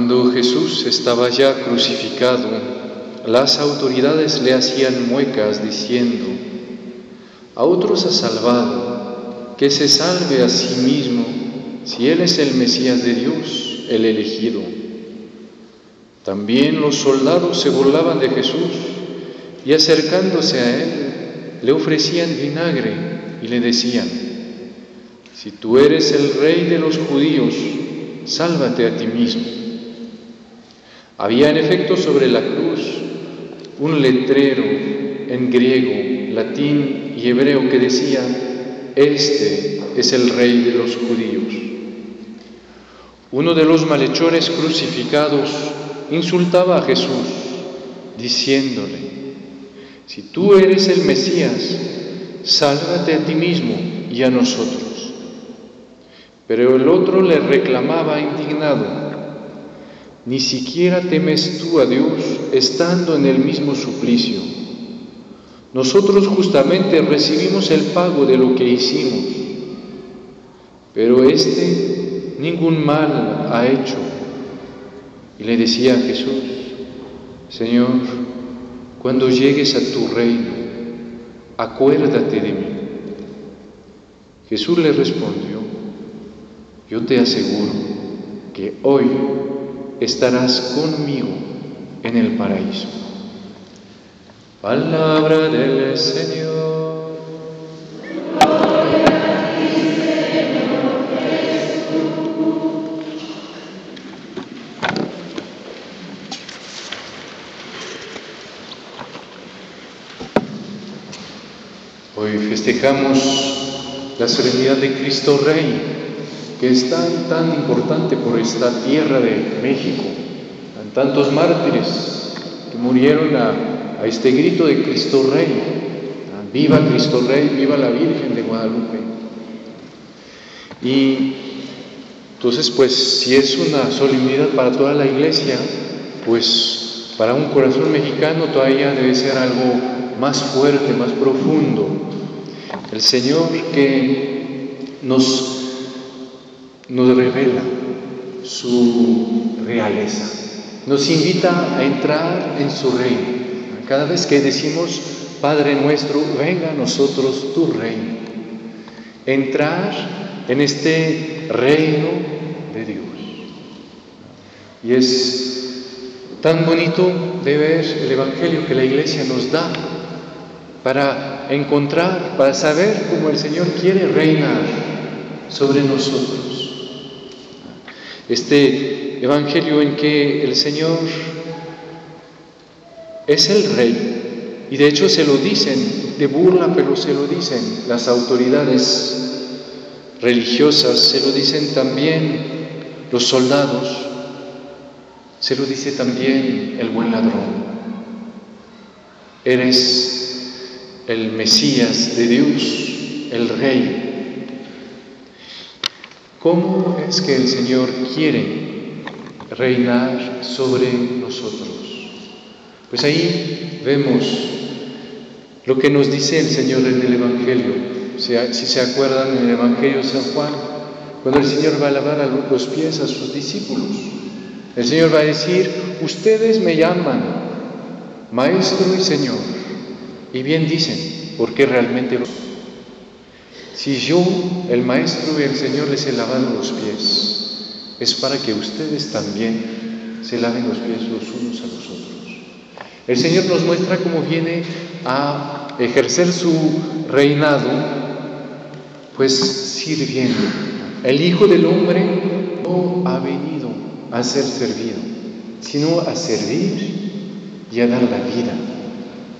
Cuando Jesús estaba ya crucificado, las autoridades le hacían muecas diciendo, a otros ha salvado, que se salve a sí mismo, si Él es el Mesías de Dios, el elegido. También los soldados se burlaban de Jesús y acercándose a Él le ofrecían vinagre y le decían, si tú eres el rey de los judíos, sálvate a ti mismo. Había en efecto sobre la cruz un letrero en griego, latín y hebreo que decía, este es el rey de los judíos. Uno de los malhechores crucificados insultaba a Jesús, diciéndole, si tú eres el Mesías, sálvate a ti mismo y a nosotros. Pero el otro le reclamaba indignado, ni siquiera temes tú a Dios estando en el mismo suplicio. Nosotros justamente recibimos el pago de lo que hicimos, pero éste ningún mal ha hecho. Y le decía a Jesús, Señor, cuando llegues a tu reino, acuérdate de mí. Jesús le respondió, yo te aseguro que hoy estarás conmigo en el paraíso. Palabra del Señor. Hoy festejamos la serenidad de Cristo Rey que es tan, tan importante por esta tierra de México, tantos mártires que murieron a, este grito de Cristo Rey, viva Cristo Rey, viva la Virgen de Guadalupe. Y entonces, pues si es una solemnidad para toda la iglesia, pues para un corazón mexicano todavía debe ser algo más fuerte, más profundo. El Señor que nos nos revela su realeza, nos invita a entrar en su reino. Cada vez que decimos, Padre nuestro, venga a nosotros tu reino, entrar en este reino de Dios. Y es tan bonito de ver el Evangelio que la iglesia nos da para encontrar, para saber cómo el Señor quiere reinar sobre nosotros este Evangelio en que el Señor es el Rey, y de hecho se lo dicen, de burla, pero se lo dicen las autoridades religiosas, se lo dicen también los soldados, se lo dice también el buen ladrón. Eres el Mesías de Dios, el Rey ¿Cómo es que el Señor quiere reinar sobre nosotros? Pues ahí vemos lo que nos dice el Señor en el Evangelio. Si se acuerdan en el Evangelio de San Juan, cuando el Señor va a lavar los pies a sus discípulos, el Señor va a decir, ustedes me llaman Maestro y Señor. Y bien dicen, porque realmente lo si yo, el Maestro y el Señor, les he lavado los pies, es para que ustedes también se laven los pies los unos a los otros. El Señor nos muestra cómo viene a ejercer su reinado, pues sirviendo. El Hijo del Hombre no ha venido a ser servido, sino a servir y a dar la vida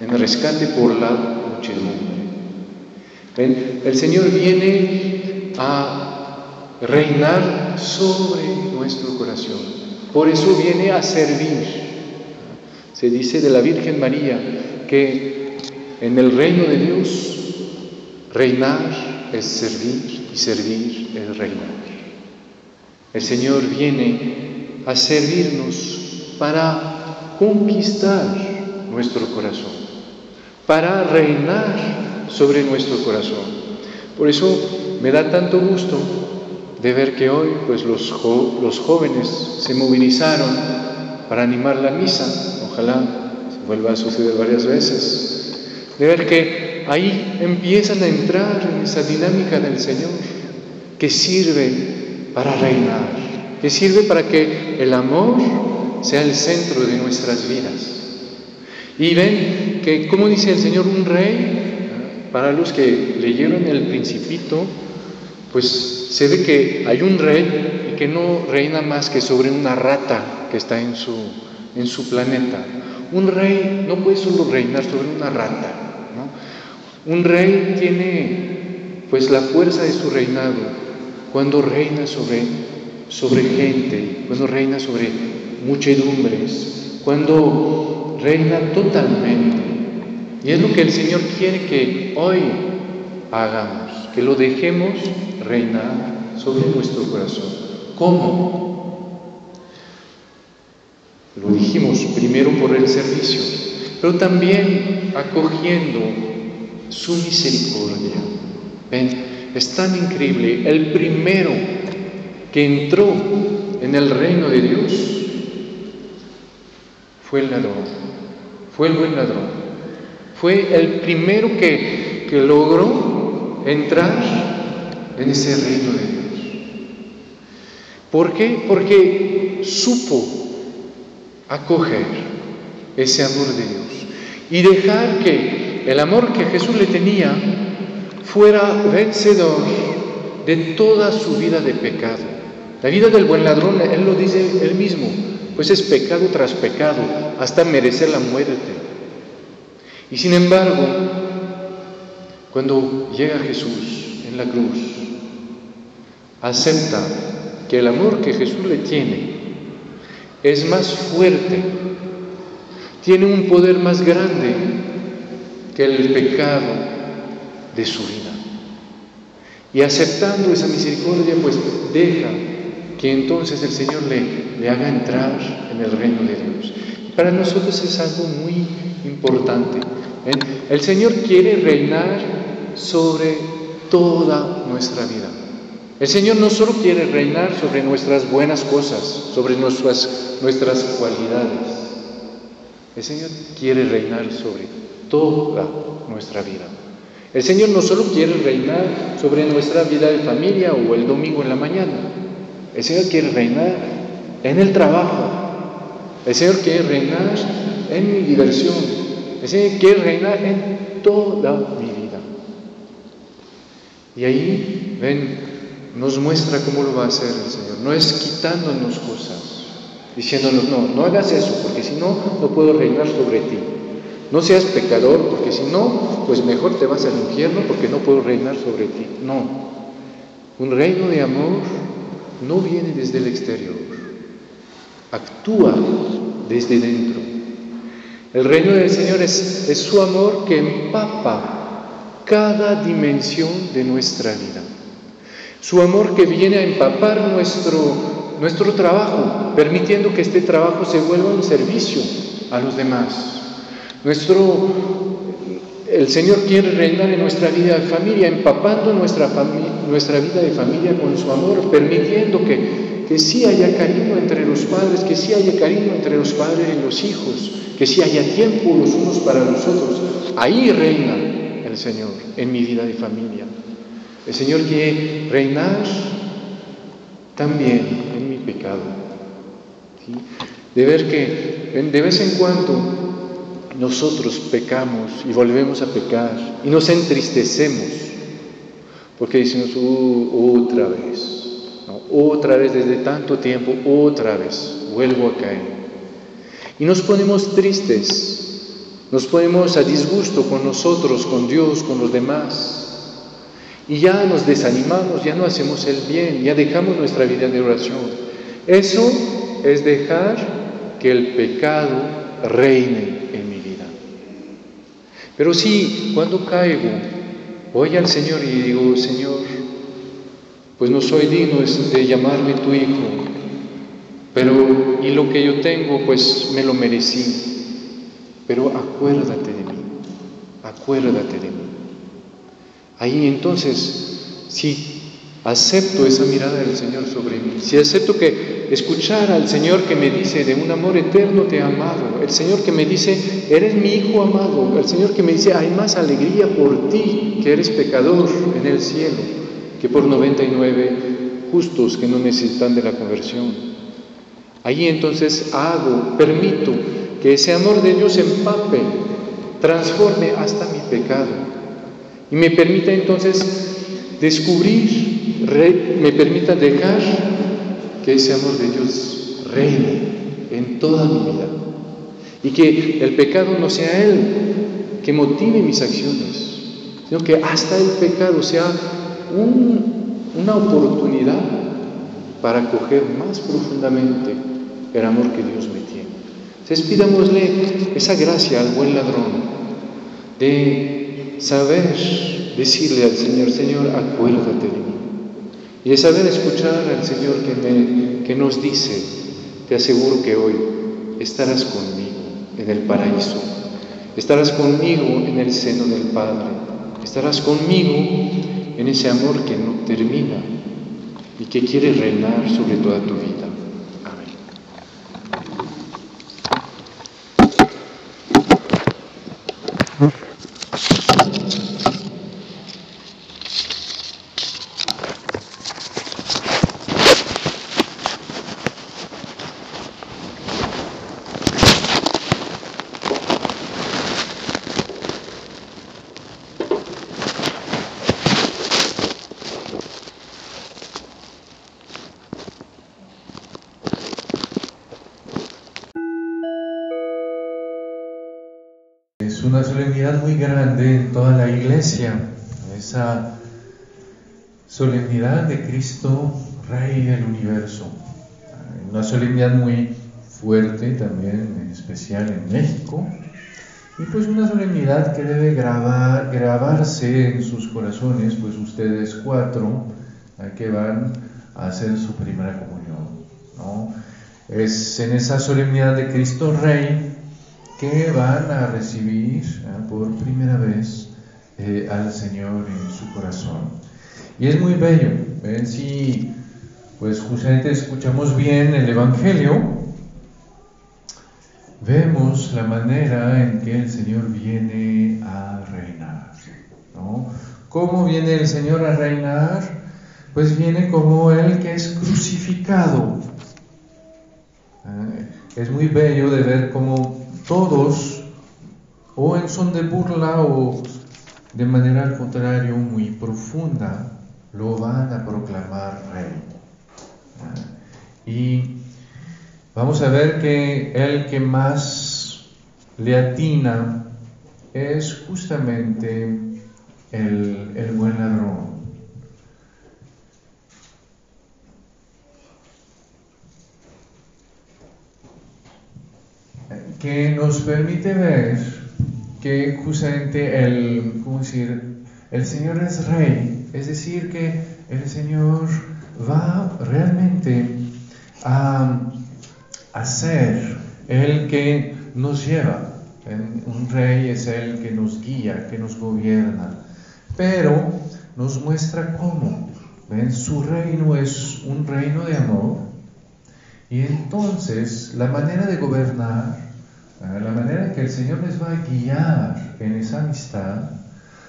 en rescate por la muchedumbre. El Señor viene a reinar sobre nuestro corazón. Por eso viene a servir. Se dice de la Virgen María que en el reino de Dios reinar es servir y servir es reinar. El Señor viene a servirnos para conquistar nuestro corazón, para reinar sobre nuestro corazón. Por eso me da tanto gusto de ver que hoy pues los, los jóvenes se movilizaron para animar la misa ojalá vuelva a suceder varias veces, de ver que ahí empiezan a entrar en esa dinámica del Señor que sirve para reinar, que sirve para que el amor sea el centro de nuestras vidas. Y ven que, como dice el Señor, un rey, para los que leyeron el principito, pues se ve que hay un rey y que no reina más que sobre una rata que está en su, en su planeta. Un rey no puede solo reinar sobre una rata. Un rey tiene pues la fuerza de su reinado cuando reina sobre, sobre gente, cuando reina sobre muchedumbres, cuando reina totalmente. Y es lo que el Señor quiere que hoy hagamos, que lo dejemos reinar sobre nuestro corazón. ¿Cómo? Lo dijimos primero por el servicio, pero también acogiendo su misericordia. ¿Ven? Es tan increíble. El primero que entró en el reino de Dios fue el ladrón, fue el buen ladrón. Fue el primero que, que logró entrar en ese reino de Dios. ¿Por qué? Porque supo acoger ese amor de Dios y dejar que el amor que Jesús le tenía fuera vencedor de toda su vida de pecado. La vida del buen ladrón, él lo dice él mismo, pues es pecado tras pecado, hasta merecer la muerte. Y sin embargo, cuando llega Jesús en la cruz, acepta que el amor que Jesús le tiene es más fuerte, tiene un poder más grande que el pecado de su vida. Y aceptando esa misericordia, pues deja que entonces el Señor le, le haga entrar en el reino de Dios. Para nosotros es algo muy importante. ¿eh? El Señor quiere reinar sobre toda nuestra vida. El Señor no solo quiere reinar sobre nuestras buenas cosas, sobre nuestras, nuestras cualidades. El Señor quiere reinar sobre toda nuestra vida. El Señor no solo quiere reinar sobre nuestra vida de familia o el domingo en la mañana. El Señor quiere reinar en el trabajo. El Señor quiere reinar en mi diversión. El Señor quiere reinar en toda mi vida. Y ahí ven nos muestra cómo lo va a hacer el Señor. No es quitándonos cosas, diciéndonos, no, no hagas eso, porque si no, no puedo reinar sobre ti. No seas pecador, porque si no, pues mejor te vas al infierno porque no puedo reinar sobre ti. No. Un reino de amor no viene desde el exterior, actúa desde dentro. El reino del Señor es, es su amor que empapa cada dimensión de nuestra vida. Su amor que viene a empapar nuestro, nuestro trabajo, permitiendo que este trabajo se vuelva un servicio a los demás. Nuestro, el Señor quiere reinar en nuestra vida de familia, empapando nuestra, nuestra vida de familia con su amor, permitiendo que, que sí haya cariño entre los padres, que sí haya cariño entre los padres y los hijos, que sí haya tiempo los unos para los otros. Ahí reina el Señor en mi vida de familia. El Señor quiere reinar también en mi pecado. De ver que de vez en cuando nosotros pecamos y volvemos a pecar y nos entristecemos porque decimos uh, otra vez, otra vez desde tanto tiempo, otra vez vuelvo a caer. Y nos ponemos tristes, nos ponemos a disgusto con nosotros, con Dios, con los demás. Y ya nos desanimamos, ya no hacemos el bien, ya dejamos nuestra vida de oración. Eso es dejar que el pecado reine en mi vida. Pero sí, cuando caigo, voy al Señor y digo, Señor, pues no soy digno de llamarme tu hijo, pero y lo que yo tengo, pues me lo merecí. Pero acuérdate de mí, acuérdate de mí. Ahí entonces, si acepto esa mirada del Señor sobre mí, si acepto que escuchar al Señor que me dice de un amor eterno te amado, el Señor que me dice, eres mi hijo amado, el Señor que me dice, hay más alegría por ti, que eres pecador en el cielo, que por 99 justos que no necesitan de la conversión. Ahí entonces hago, permito que ese amor de Dios empape, transforme hasta mi pecado. Y me permita entonces descubrir, me permita dejar que ese amor de Dios reine en toda mi vida. Y que el pecado no sea Él que motive mis acciones, sino que hasta el pecado sea una oportunidad para acoger más profundamente el amor que Dios me tiene. Entonces esa gracia al buen ladrón de saber decirle al Señor, Señor, acuérdate de mí. Y de saber escuchar al Señor que, que nos dice, te aseguro que hoy estarás conmigo en el paraíso, estarás conmigo en el seno del Padre, estarás conmigo en ese amor que no termina y que quiere reinar sobre toda tu vida. una solemnidad muy grande en toda la iglesia, esa solemnidad de Cristo, Rey del universo. Una solemnidad muy fuerte también, en especial en México, y pues una solemnidad que debe grabar, grabarse en sus corazones, pues ustedes cuatro que van a hacer su primera comunión. ¿no? Es en esa solemnidad de Cristo Rey que van a recibir ¿eh? por primera vez eh, al Señor en su corazón. Y es muy bello, ¿ven? Si pues justamente escuchamos bien el Evangelio, vemos la manera en que el Señor viene a reinar. ¿no? ¿Cómo viene el Señor a reinar? Pues viene como el que es crucificado. ¿eh? Es muy bello de ver cómo todos, o en son de burla o de manera al contrario muy profunda, lo van a proclamar rey. Y vamos a ver que el que más le atina es justamente el, el buen ladrón. Que nos permite ver que justamente el, ¿cómo decir? el Señor es rey, es decir, que el Señor va realmente a, a ser el que nos lleva. Un rey es el que nos guía, que nos gobierna, pero nos muestra cómo. ¿Ven? Su reino es un reino de amor y entonces la manera de gobernar la manera en que el Señor les va a guiar en esa amistad,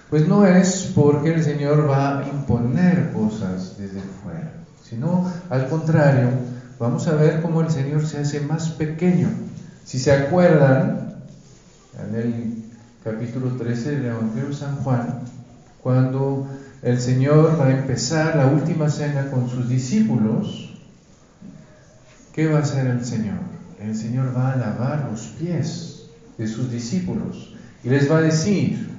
pues no es porque el Señor va a imponer cosas desde fuera, sino al contrario, vamos a ver cómo el Señor se hace más pequeño. Si se acuerdan, en el capítulo 13 del Evangelio de San Juan, cuando el Señor va a empezar la última cena con sus discípulos, ¿qué va a hacer el Señor? El Señor va a lavar los pies de sus discípulos y les va a decir,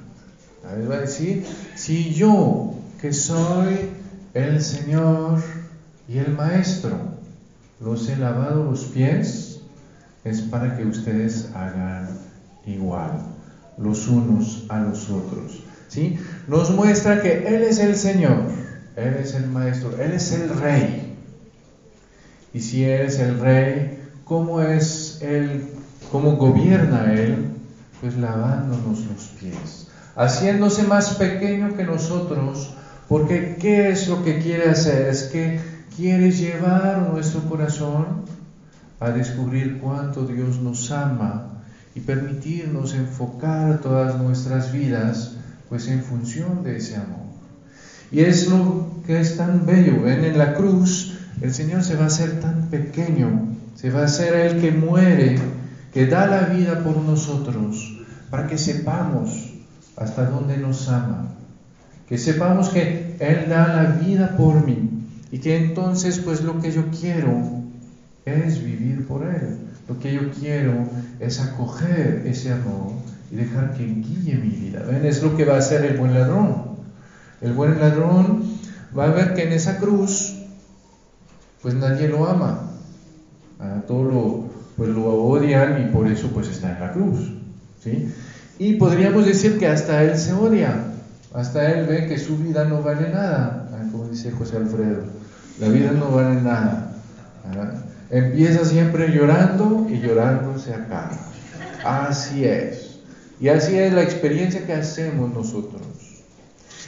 les va a decir, si yo, que soy el Señor y el Maestro. Los he lavado los pies, es para que ustedes hagan igual, los unos a los otros. ¿sí? Nos muestra que Él es el Señor, Él es el Maestro, Él es el Rey. Y si Él es el Rey, ¿cómo es Él, cómo gobierna Él? Pues lavándonos los pies, haciéndose más pequeño que nosotros, porque ¿qué es lo que quiere hacer? Es que quiere llevar nuestro corazón a descubrir cuánto Dios nos ama y permitirnos enfocar todas nuestras vidas pues en función de ese amor. Y es lo que es tan bello, ven en la cruz el Señor se va a hacer tan pequeño, se va a hacer el que muere, que da la vida por nosotros, para que sepamos hasta dónde nos ama, que sepamos que Él da la vida por mí y que entonces pues lo que yo quiero es vivir por Él. Lo que yo quiero es acoger ese amor y dejar que guíe mi vida. ¿Ven? Es lo que va a hacer el buen ladrón. El buen ladrón va a ver que en esa cruz, pues nadie lo ama. Ah, todo lo, pues lo odian y por eso pues está en la cruz. ¿sí? Y podríamos decir que hasta él se odia. Hasta él ve que su vida no vale nada. Ah, como dice José Alfredo, la vida no vale nada. Empieza siempre llorando y llorando se acaba. Así es. Y así es la experiencia que hacemos nosotros.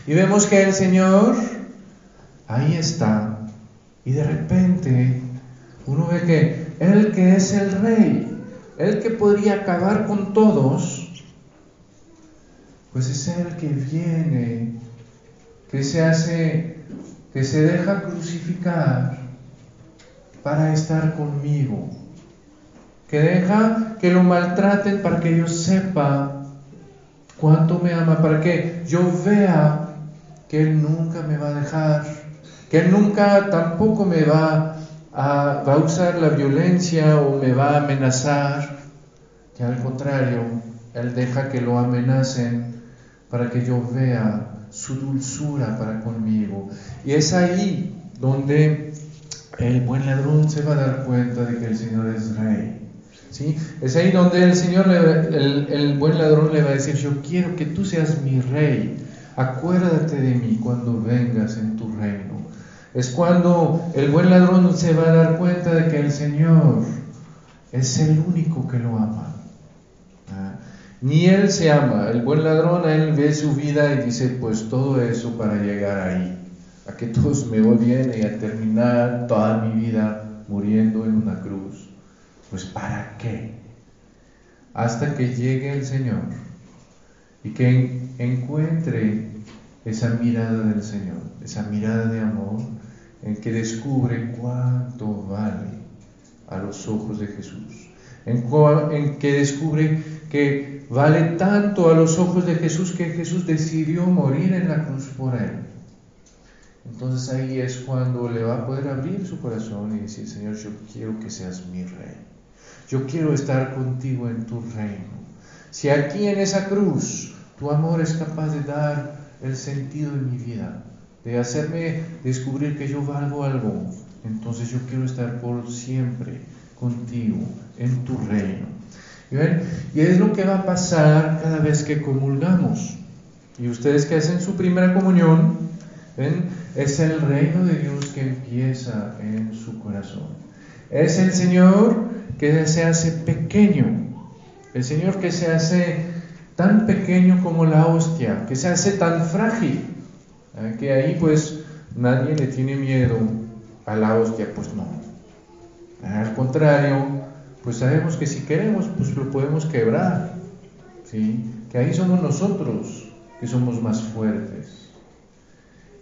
Y vemos que el Señor ahí está. Y de repente uno ve que Él que es el rey, Él que podría acabar con todos, pues es el que viene, que se hace, que se deja crucificar para estar conmigo. Que deja que lo maltraten para que yo sepa cuánto me ama, para que yo vea que Él nunca me va a dejar, que Él nunca tampoco me va va a usar la violencia o me va a amenazar, que al contrario, Él deja que lo amenacen para que yo vea su dulzura para conmigo. Y es ahí donde el buen ladrón se va a dar cuenta de que el Señor es rey. ¿sí? Es ahí donde el Señor, el buen ladrón le va a decir, yo quiero que tú seas mi rey. Acuérdate de mí cuando vengas en tu reino. Es cuando el buen ladrón se va a dar cuenta de que el Señor es el único que lo ama. ¿Ah? Ni él se ama. El buen ladrón, él ve su vida y dice, pues todo eso para llegar ahí a que todos me odien y a terminar toda mi vida muriendo en una cruz. Pues ¿para qué? Hasta que llegue el Señor y que encuentre esa mirada del Señor, esa mirada de amor en que descubre cuánto vale a los ojos de Jesús, en, que descubre que vale tanto a los ojos de Jesús que Jesús decidió morir en la cruz por él. Entonces ahí es cuando le va a poder abrir su corazón y decir, Señor, yo quiero que seas mi rey. Yo quiero estar contigo en tu reino. Si aquí en esa cruz tu amor es capaz de dar el sentido de mi vida, de hacerme descubrir que yo valgo algo, entonces yo quiero estar por siempre contigo en tu reino. ¿Y, ven? y es lo que va a pasar cada vez que comulgamos. Y ustedes que hacen su primera comunión, ¿ven? Es el reino de Dios que empieza en su corazón. Es el Señor que se hace pequeño. El Señor que se hace tan pequeño como la hostia, que se hace tan frágil, que ahí pues nadie le tiene miedo a la hostia, pues no. Al contrario, pues sabemos que si queremos, pues lo podemos quebrar, ¿sí? Que ahí somos nosotros que somos más fuertes.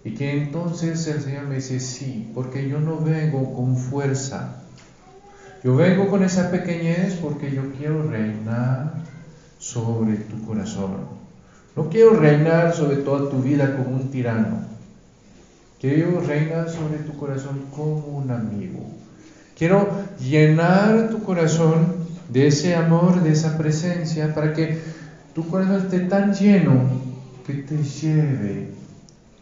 Y que entonces el Señor me dice, sí, porque yo no vengo con fuerza. Yo vengo con esa pequeñez porque yo quiero reinar sobre tu corazón. No quiero reinar sobre toda tu vida como un tirano. Quiero reinar sobre tu corazón como un amigo. Quiero llenar tu corazón de ese amor, de esa presencia, para que tu corazón esté tan lleno que te lleve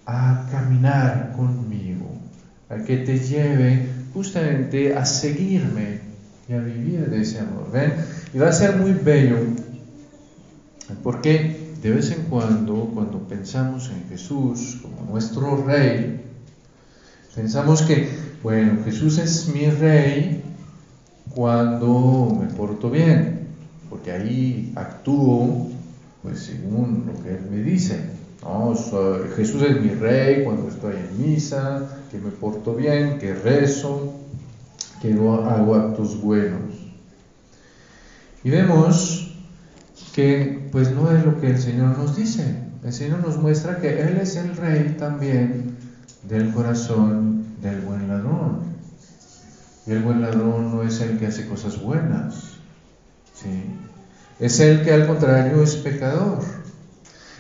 a caminar conmigo, a que te lleve justamente a seguirme y a vivir de ese amor. ¿Ven? Y va a ser muy bello porque de vez en cuando, cuando pensamos en Jesús como nuestro rey, pensamos que, bueno, Jesús es mi rey cuando me porto bien, porque ahí actúo pues según lo que Él me dice. No, Jesús es mi rey cuando estoy en misa, que me porto bien, que rezo, que hago actos buenos. Y vemos que pues no es lo que el Señor nos dice. El Señor nos muestra que Él es el rey también del corazón del buen ladrón. Y el buen ladrón no es el que hace cosas buenas, ¿sí? es el que al contrario es pecador.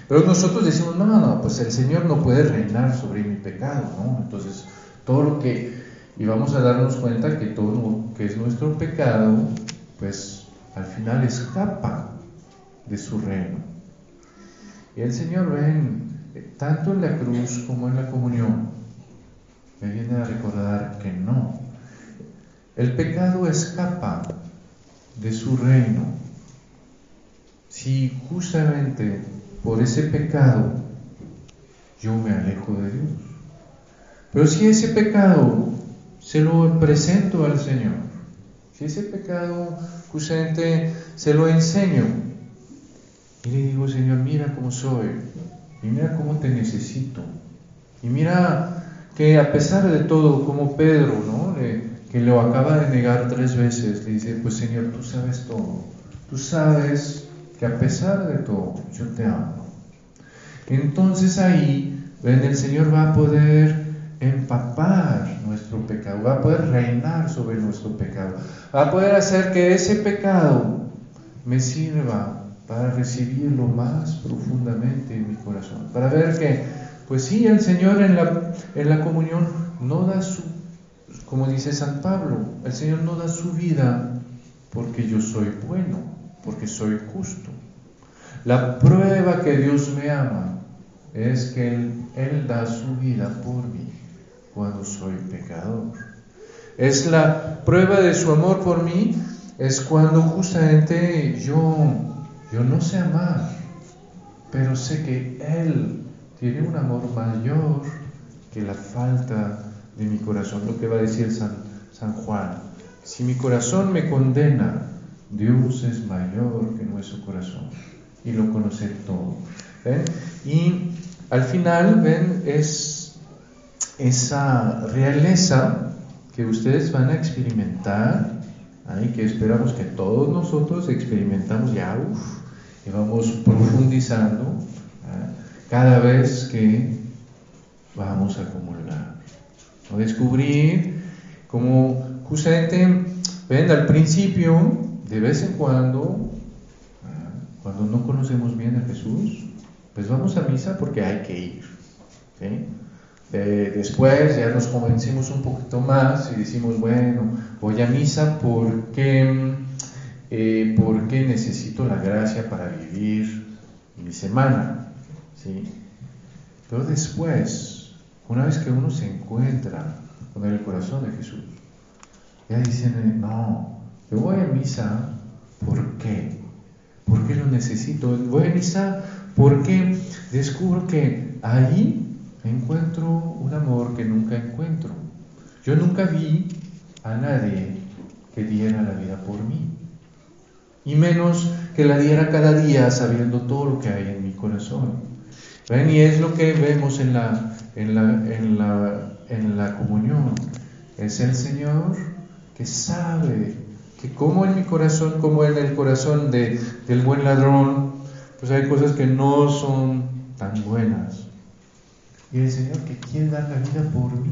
Pero nosotros decimos, no, no, pues el Señor no puede reinar sobre mi pecado, ¿no? Entonces, todo lo que, y vamos a darnos cuenta que todo lo que es nuestro pecado, pues al final escapa de su reino. Y el Señor ven, tanto en la cruz como en la comunión, me viene a recordar que no. El pecado escapa de su reino. Si justamente por ese pecado yo me alejo de Dios. Pero si ese pecado se lo presento al Señor, si ese pecado justamente se lo enseño y le digo, Señor, mira cómo soy y mira cómo te necesito y mira que a pesar de todo, como Pedro, ¿no? que lo acaba de negar tres veces, le dice, pues Señor, tú sabes todo, tú sabes que a pesar de todo, yo te amo. Entonces ahí, el Señor va a poder empapar nuestro pecado, va a poder reinar sobre nuestro pecado, va a poder hacer que ese pecado me sirva para recibirlo más profundamente en mi corazón, para ver que, pues sí, el Señor en la, en la comunión no da su, como dice San Pablo, el Señor no da su vida porque yo soy bueno, porque soy justo. La prueba que Dios me ama es que Él, da su vida por mí cuando soy pecador. Es la prueba de su amor por mí, es cuando justamente yo, yo no sé amar, pero sé que Él tiene un amor mayor que la falta de mi corazón. Lo que va a decir San, Juan. Si mi corazón me condena, Dios es mayor que nuestro corazón y lo conoce todo. Y al final, ven, es esa realeza que ustedes van a experimentar, y que esperamos que todos nosotros experimentamos ya, y vamos profundizando cada vez que vamos a acumular. A descubrir como justamente, ven, al principio de vez en cuando, ah, cuando no conocemos bien a Jesús, pues vamos a misa porque hay que ir. después ya nos convencimos un poquito más y decimos, bueno, voy a misa porque, eh, porque necesito la gracia para vivir mi semana. ¿sí? Pero después, una vez que uno se encuentra con el corazón de Jesús, ya dicen, no, yo voy a misa, ¿por qué? ¿Por qué lo necesito? Voy a misa porque descubro que ahí encuentro un amor que nunca encuentro. Yo nunca vi a nadie que diera la vida por mí. Y menos que la diera cada día sabiendo todo lo que hay en mi corazón. ¿Ven? Y es lo que vemos en la, en la, en la, en la comunión. Es el Señor que sabe que como en mi corazón, como en el corazón de, del buen ladrón, pues hay cosas que no son tan buenas. Y el Señor que quiere dar la vida por mí.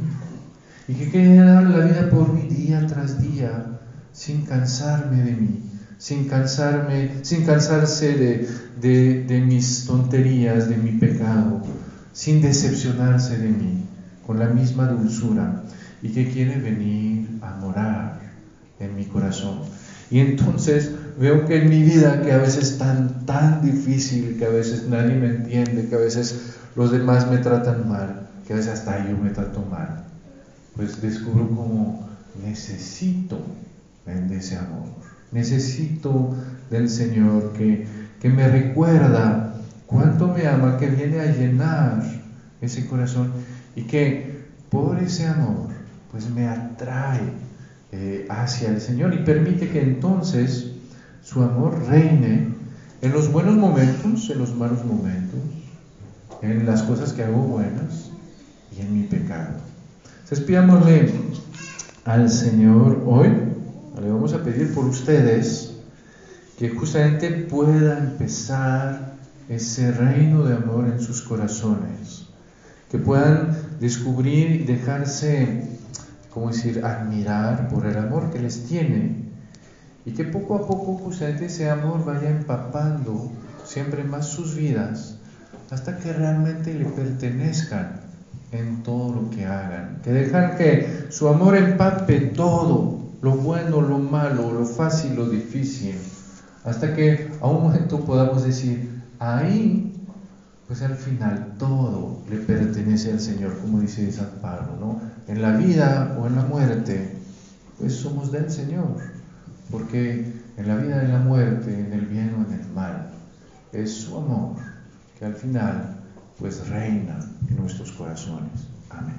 Y que quiere dar la vida por mí día tras día, sin cansarme de mí, sin cansarme, sin cansarse de, mis tonterías, de mi pecado, sin decepcionarse de mí, con la misma dulzura. Y que quiere venir a morar en mi corazón. Y entonces veo que en mi vida, que a veces es tan, tan difícil, que a veces nadie me entiende, que a veces los demás me tratan mal, que a veces hasta yo me trato mal, pues descubro como necesito ese amor, necesito del Señor que, que me recuerda cuánto me ama, que viene a llenar ese corazón y que por ese amor pues me atrae eh, hacia el Señor y permite que entonces su amor reine en los buenos momentos, en los malos momentos, en las cosas que hago buenas y en mi pecado. Entonces pidámosle al Señor hoy, le vamos a pedir por ustedes que justamente pueda empezar ese reino de amor en sus corazones, que puedan descubrir y dejarse, como decir?, admirar por el amor que les tiene. Y que poco a poco justamente ese amor vaya empapando siempre más sus vidas hasta que realmente le pertenezcan en todo lo que hagan, que dejar que su amor empape todo, lo bueno, lo malo, lo fácil, lo difícil, hasta que a un momento podamos decir, ahí, pues al final todo le pertenece al Señor, como dice San Pablo, ¿no? En la vida o en la muerte, pues somos del Señor, porque en la vida en la muerte, en el bien o en el mal, es su amor que al final pues reina en nuestros corazones. Amén.